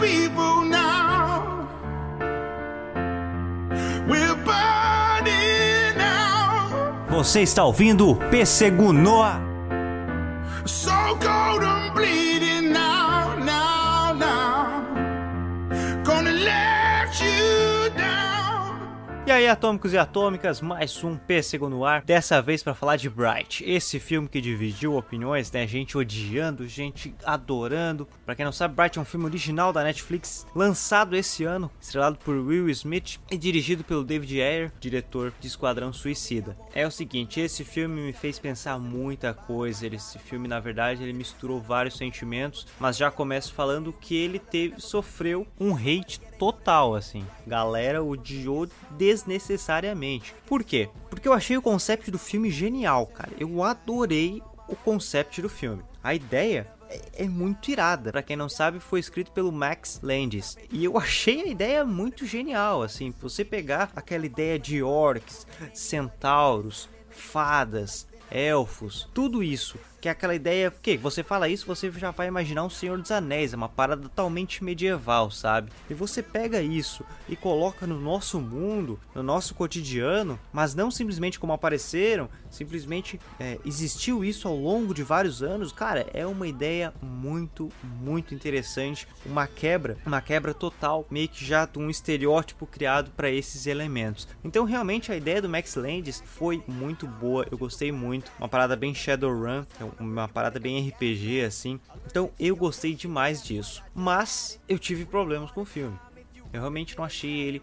people now. We're burning. Você está ouvindo o PC Gunoa. Aí, atômicos e atômicas, mais um pêssego no ar, dessa vez para falar de Bright, esse filme que dividiu opiniões, né? Gente odiando, gente adorando. Para quem não sabe, Bright é um filme original da Netflix, lançado esse ano, estrelado por Will Smith e dirigido pelo David Ayer, diretor de Esquadrão Suicida. É o seguinte, esse filme me fez pensar muita coisa. Esse filme, na verdade, ele misturou vários sentimentos, mas já começo falando que ele teve sofreu um hate total, assim. Galera odiou desnecessariamente. Por quê? Porque eu achei o conceito do filme genial, cara. Eu adorei o conceito do filme. A ideia é, é muito irada. Para quem não sabe, foi escrito pelo Max Landis. E eu achei a ideia muito genial, assim, você pegar aquela ideia de orcs, centauros, fadas, elfos, tudo isso que é aquela ideia, que você fala isso, você já vai imaginar um Senhor dos Anéis, é uma parada totalmente medieval, sabe? E você pega isso e coloca no nosso mundo, no nosso cotidiano, mas não simplesmente como apareceram, simplesmente é, existiu isso ao longo de vários anos, cara, é uma ideia muito, muito interessante, uma quebra, uma quebra total, meio que já de um estereótipo criado para esses elementos. Então, realmente a ideia do Max Landis foi muito boa, eu gostei muito, uma parada bem Shadowrun, é uma parada bem RPG assim. Então eu gostei demais disso. Mas eu tive problemas com o filme. Eu realmente não achei ele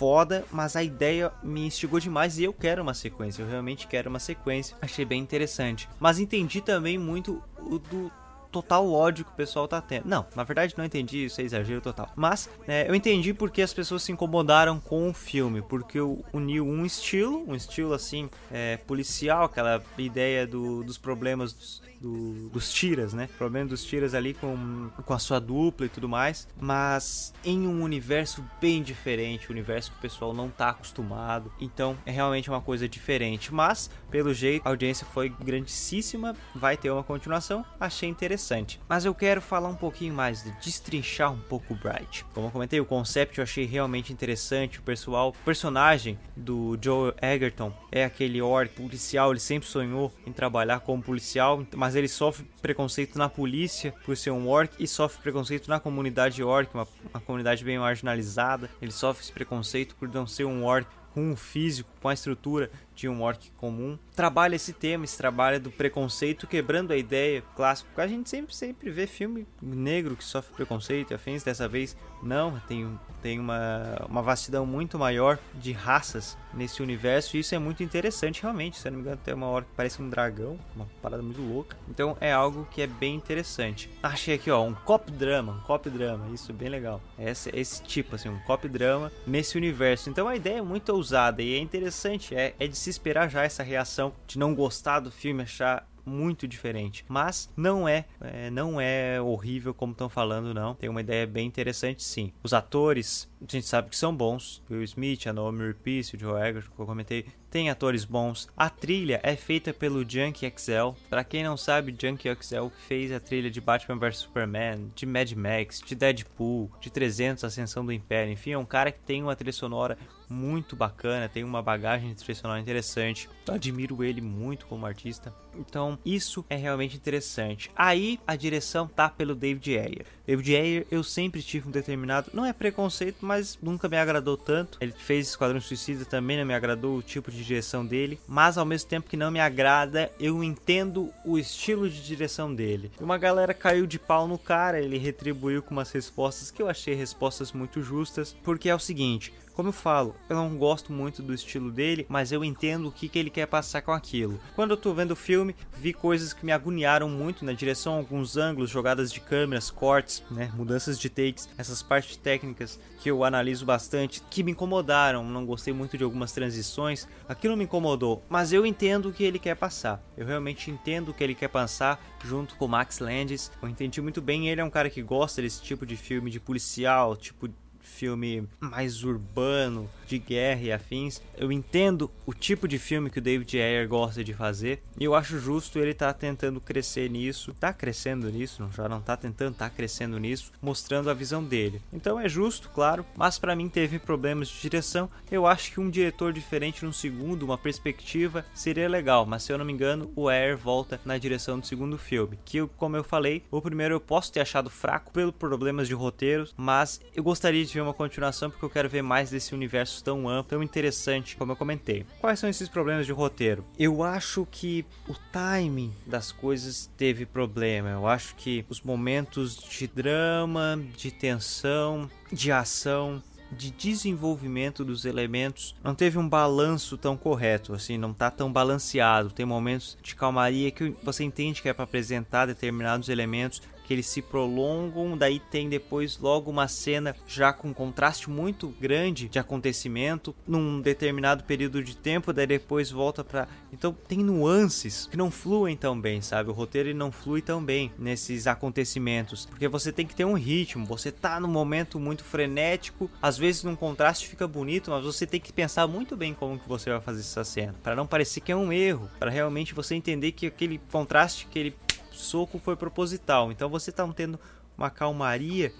foda, mas a ideia me instigou demais e eu quero uma sequência. Eu realmente quero uma sequência. Achei bem interessante. Mas entendi também muito o do total ódio que o pessoal tá tendo. Não, na verdade não entendi, isso é exagero total. Mas é, eu entendi porque as pessoas se incomodaram com o filme, porque uniu um estilo, um estilo assim, é, policial, aquela ideia do, dos problemas dos, do, dos tiras, né? O problema dos tiras ali com, com a sua dupla e tudo mais, mas em um universo bem diferente, um universo que o pessoal não tá acostumado. Então é realmente uma coisa diferente, mas pelo jeito a audiência foi grandíssima, vai ter uma continuação, achei interessante. Mas eu quero falar um pouquinho mais, de destrinchar um pouco o Bright. Como eu comentei, o conceito eu achei realmente interessante, o pessoal, o personagem do Joe Egerton é aquele orc policial, ele sempre sonhou em trabalhar como policial, mas mas ele sofre preconceito na polícia por ser um orc e sofre preconceito na comunidade orc, uma, uma comunidade bem marginalizada. Ele sofre esse preconceito por não ser um orc com um físico, com a estrutura de um orc comum. Trabalha esse tema, esse trabalho do preconceito, quebrando a ideia clássica. A gente sempre, sempre vê filme negro que sofre preconceito e afins. Dessa vez, não, tem, tem uma, uma vastidão muito maior de raças nesse universo. E isso é muito interessante, realmente. Se eu não me engano, tem uma hora que parece um dragão, uma parada muito louca. Então é algo que é bem interessante. Achei aqui, ó, um cop drama, um cop drama. Isso é bem legal. Esse, esse tipo, assim, um cop drama nesse universo. Então a ideia é muito ousada e é interessante. É, é de se esperar já essa reação de não gostar do filme, achar muito diferente. Mas não é, é não é horrível como estão falando, não. Tem uma ideia bem interessante, sim. Os atores, a gente sabe que são bons. Will Smith, a Naomi Rapace, o Joe Egerton, que eu comentei, tem atores bons. A trilha é feita pelo Junkie XL. Para quem não sabe, Junkie XL fez a trilha de Batman vs Superman, de Mad Max, de Deadpool, de 300 Ascensão do Império. Enfim, é um cara que tem uma trilha sonora muito bacana, tem uma bagagem de trilha sonora interessante. Admiro ele muito como artista. Então, isso é realmente interessante. Aí a direção tá pelo David Ayer. David Ayer, eu sempre tive um determinado, não é preconceito, mas nunca me agradou tanto. Ele fez Esquadrão Suicida também não me agradou o tipo de direção dele, mas ao mesmo tempo que não me agrada, eu entendo o estilo de direção dele. Uma galera caiu de pau no cara, ele retribuiu com umas respostas que eu achei respostas muito justas, porque é o seguinte, como eu falo, eu não gosto muito do estilo dele, mas eu entendo o que, que ele quer passar com aquilo. Quando eu tô vendo o filme, vi coisas que me agoniaram muito na direção, alguns ângulos, jogadas de câmeras, cortes, né, mudanças de takes, essas partes técnicas que eu analiso bastante, que me incomodaram. Não gostei muito de algumas transições, aquilo me incomodou, mas eu entendo o que ele quer passar. Eu realmente entendo o que ele quer passar junto com Max Landis. Eu entendi muito bem, ele é um cara que gosta desse tipo de filme de policial, tipo filme mais urbano, de guerra e afins. Eu entendo o tipo de filme que o David Ayer gosta de fazer e eu acho justo ele estar tá tentando crescer nisso, tá crescendo nisso, já não tá tentando, tá crescendo nisso, mostrando a visão dele. Então é justo, claro, mas para mim teve problemas de direção. Eu acho que um diretor diferente no segundo, uma perspectiva, seria legal, mas se eu não me engano, o Ayer volta na direção do segundo filme, que como eu falei, o primeiro eu posso ter achado fraco pelo problemas de roteiros, mas eu gostaria de uma continuação porque eu quero ver mais desse universo tão amplo, tão interessante, como eu comentei. Quais são esses problemas de roteiro? Eu acho que o timing das coisas teve problema. Eu acho que os momentos de drama, de tensão, de ação de desenvolvimento dos elementos não teve um balanço tão correto, assim, não tá tão balanceado. Tem momentos de calmaria que você entende que é para apresentar determinados elementos que eles se prolongam, daí tem depois logo uma cena já com um contraste muito grande de acontecimento num determinado período de tempo, daí depois volta para então tem nuances que não fluem tão bem, sabe? O roteiro não flui tão bem nesses acontecimentos, porque você tem que ter um ritmo, você tá num momento muito frenético, às vezes num contraste fica bonito, mas você tem que pensar muito bem como que você vai fazer essa cena, para não parecer que é um erro, para realmente você entender que aquele contraste que ele soco foi proposital. Então você está tendo uma calmaria.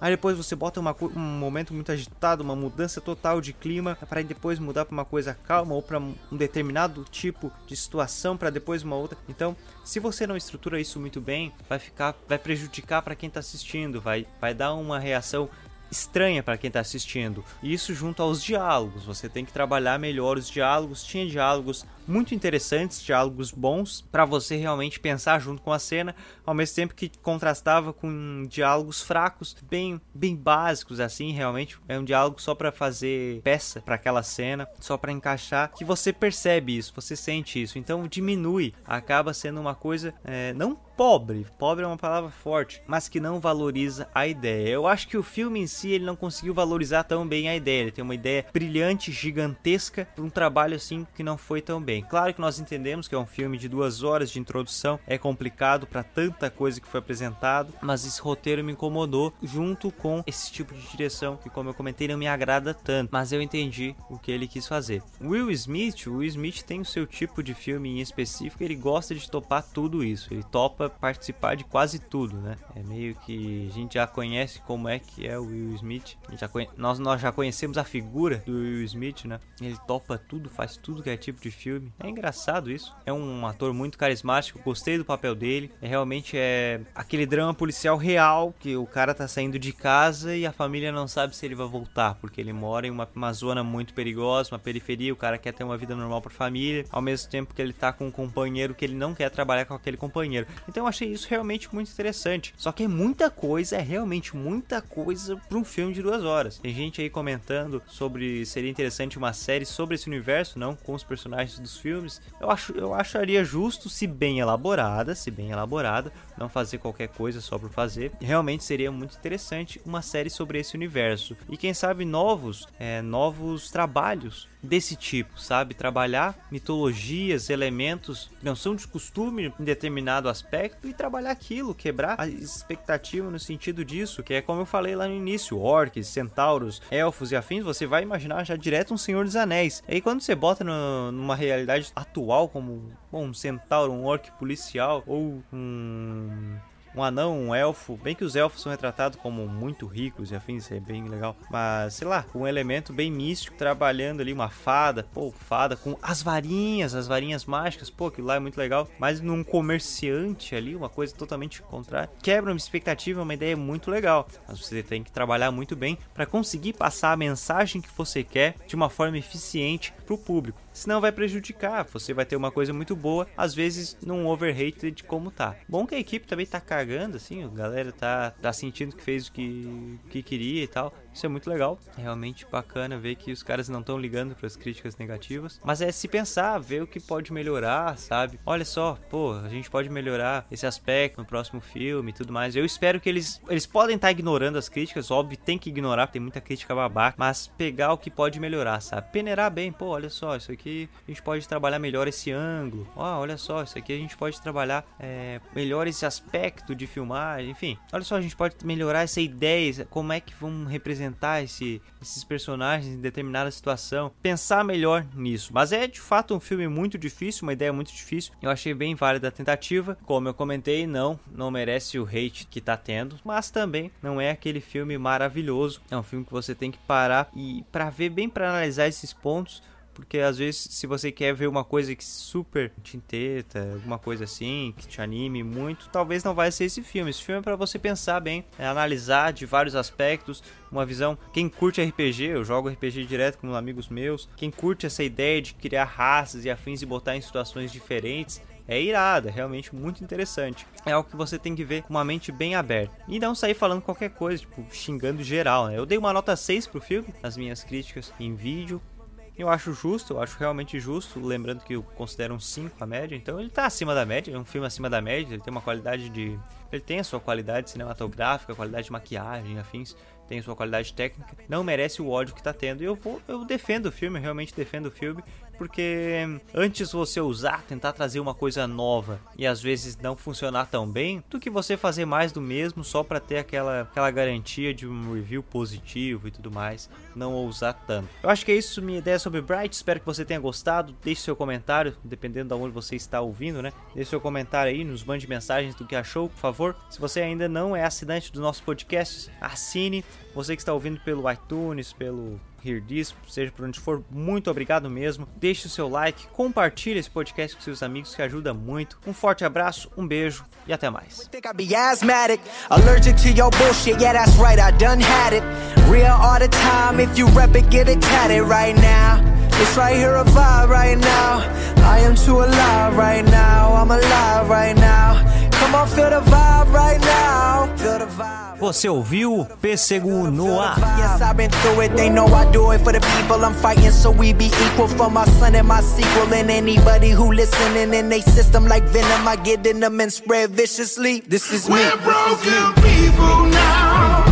Aí depois você bota uma, um momento muito agitado, uma mudança total de clima, para depois mudar para uma coisa calma ou para um determinado tipo de situação, para depois uma outra. Então, se você não estrutura isso muito bem, vai ficar, vai prejudicar para quem está assistindo, vai, vai dar uma reação estranha para quem está assistindo. Isso junto aos diálogos, você tem que trabalhar melhor os diálogos. Tinha diálogos muito interessantes, diálogos bons para você realmente pensar junto com a cena, ao mesmo tempo que contrastava com diálogos fracos, bem bem básicos assim, realmente é um diálogo só para fazer peça para aquela cena, só para encaixar, que você percebe isso, você sente isso, então diminui, acaba sendo uma coisa é, não pobre, pobre é uma palavra forte, mas que não valoriza a ideia. Eu acho que o filme em si ele não conseguiu valorizar tão bem a ideia. Ele tem uma ideia brilhante, gigantesca, um trabalho assim que não foi tão bem bem. Claro que nós entendemos que é um filme de duas horas de introdução, é complicado para tanta coisa que foi apresentado, mas esse roteiro me incomodou junto com esse tipo de direção que, como eu comentei, não me agrada tanto. Mas eu entendi o que ele quis fazer. Will Smith, Will Smith tem o seu tipo de filme em específico, ele gosta de topar tudo isso. Ele topa participar de quase tudo, né? É meio que a gente já conhece como é que é o Will Smith. Conhe... nós, nós já conhecemos a figura do Will Smith, né? Ele topa tudo, faz tudo que é tipo de filme filme. É engraçado isso. É um ator muito carismático, gostei do papel dele. É realmente é aquele drama policial real que o cara tá saindo de casa e a família não sabe se ele vai voltar, porque ele mora em uma, uma zona muito perigosa, uma periferia, o cara quer ter uma vida normal pra família, ao mesmo tempo que ele tá com um companheiro que ele não quer trabalhar com aquele companheiro. Então eu achei isso realmente muito interessante. Só que é muita coisa, é realmente muita coisa para um filme de duas horas. Tem gente aí comentando sobre seria interessante uma série sobre esse universo, não com os personagens dos filmes, eu, acho, eu acharia justo, se bem elaborada, se bem elaborada, não fazer qualquer coisa só por fazer. Realmente seria muito interessante uma série sobre esse universo. E quem sabe novos, é, novos trabalhos desse tipo, sabe? Trabalhar mitologias, elementos que não são de costume em determinado aspecto e trabalhar aquilo, quebrar a expectativa no sentido disso, que é como eu falei lá no início, orcs, centauros, elfos e afins, você vai imaginar já direto um Senhor dos Anéis. E aí quando você bota no, numa realidade atual como bom, um centauro, um orc policial ou um um anão, um elfo. Bem que os elfos são retratados como muito ricos e afins, é bem legal. Mas, sei lá, um elemento bem místico trabalhando ali, uma fada, pô, fada com as varinhas, as varinhas mágicas, pô, aquilo lá é muito legal. Mas num comerciante ali, uma coisa totalmente contrária. Quebra uma expectativa, uma ideia muito legal. Mas você tem que trabalhar muito bem para conseguir passar a mensagem que você quer de uma forma eficiente para o público senão vai prejudicar. Você vai ter uma coisa muito boa, às vezes num overrated como tá. Bom que a equipe também tá cagando, assim, a galera tá, tá sentindo que fez o que, que queria e tal. Isso é muito legal. É realmente bacana ver que os caras não estão ligando para as críticas negativas. Mas é se pensar, ver o que pode melhorar, sabe? Olha só, pô, a gente pode melhorar esse aspecto no próximo filme e tudo mais. Eu espero que eles. Eles podem estar tá ignorando as críticas, óbvio, tem que ignorar, tem muita crítica babaca. Mas pegar o que pode melhorar, sabe? Peneirar bem, pô, olha só, isso aqui a gente pode trabalhar melhor esse ângulo. Ó, olha só, isso aqui a gente pode trabalhar é, melhor esse aspecto de filmar, enfim. Olha só, a gente pode melhorar essa ideia, como é que vamos representar esse, esses personagens em determinada situação, pensar melhor nisso. Mas é de fato um filme muito difícil, uma ideia muito difícil. Eu achei bem válida a tentativa. Como eu comentei, não, não merece o hate que tá tendo, mas também não é aquele filme maravilhoso. É um filme que você tem que parar e para ver bem para analisar esses pontos porque às vezes se você quer ver uma coisa que super te alguma coisa assim, que te anime muito, talvez não vai ser esse filme. Esse filme é para você pensar bem, é analisar de vários aspectos, uma visão. Quem curte RPG, eu jogo RPG direto com amigos meus. Quem curte essa ideia de criar raças e afins e botar em situações diferentes, é irada, é realmente muito interessante. É algo que você tem que ver com uma mente bem aberta. E não sair falando qualquer coisa, tipo, xingando geral, né? Eu dei uma nota 6 pro filme, nas minhas críticas em vídeo. Eu acho justo, eu acho realmente justo, lembrando que eu considero um 5 a média, então ele tá acima da média, é um filme acima da média, ele tem uma qualidade de. Ele tem a sua qualidade cinematográfica, qualidade de maquiagem, afins, tem sua qualidade técnica, não merece o ódio que tá tendo. E eu vou, eu defendo o filme, realmente defendo o filme porque antes você usar, tentar trazer uma coisa nova e às vezes não funcionar tão bem, do que você fazer mais do mesmo só para ter aquela, aquela garantia de um review positivo e tudo mais, não ousar tanto. Eu acho que é isso minha ideia sobre Bright, espero que você tenha gostado, deixe seu comentário, dependendo de onde você está ouvindo, né? Deixe seu comentário aí, nos mande mensagens do que achou, por favor. Se você ainda não é assinante do nosso podcast, assine. Você que está ouvindo pelo iTunes, pelo Hear This, seja por onde for, muito obrigado mesmo. Deixe o seu like, compartilhe esse podcast com seus amigos que ajuda muito. Um forte abraço, um beijo e até mais. It's right here a vibe right now I am too alive right now I'm alive right now Come on, feel the vibe right now Feel the vibe Você ouviu Pêssego no ar. Yes, I've been through it. They know I do it for the people I'm fighting, so we be equal for my son and my sequel. And anybody who listening in they system like venom, I get in them and spread viciously. This is me. We're broken people now.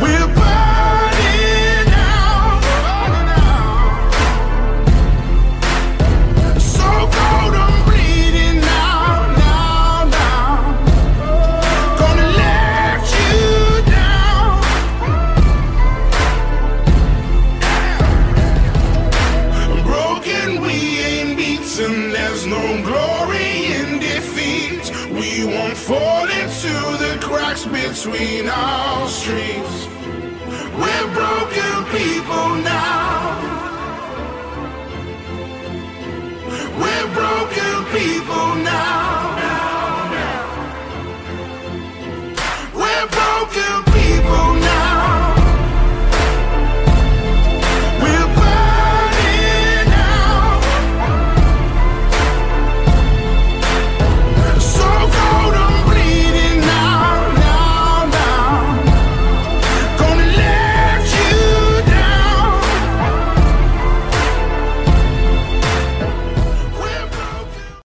We're between our streets. We're broken people now.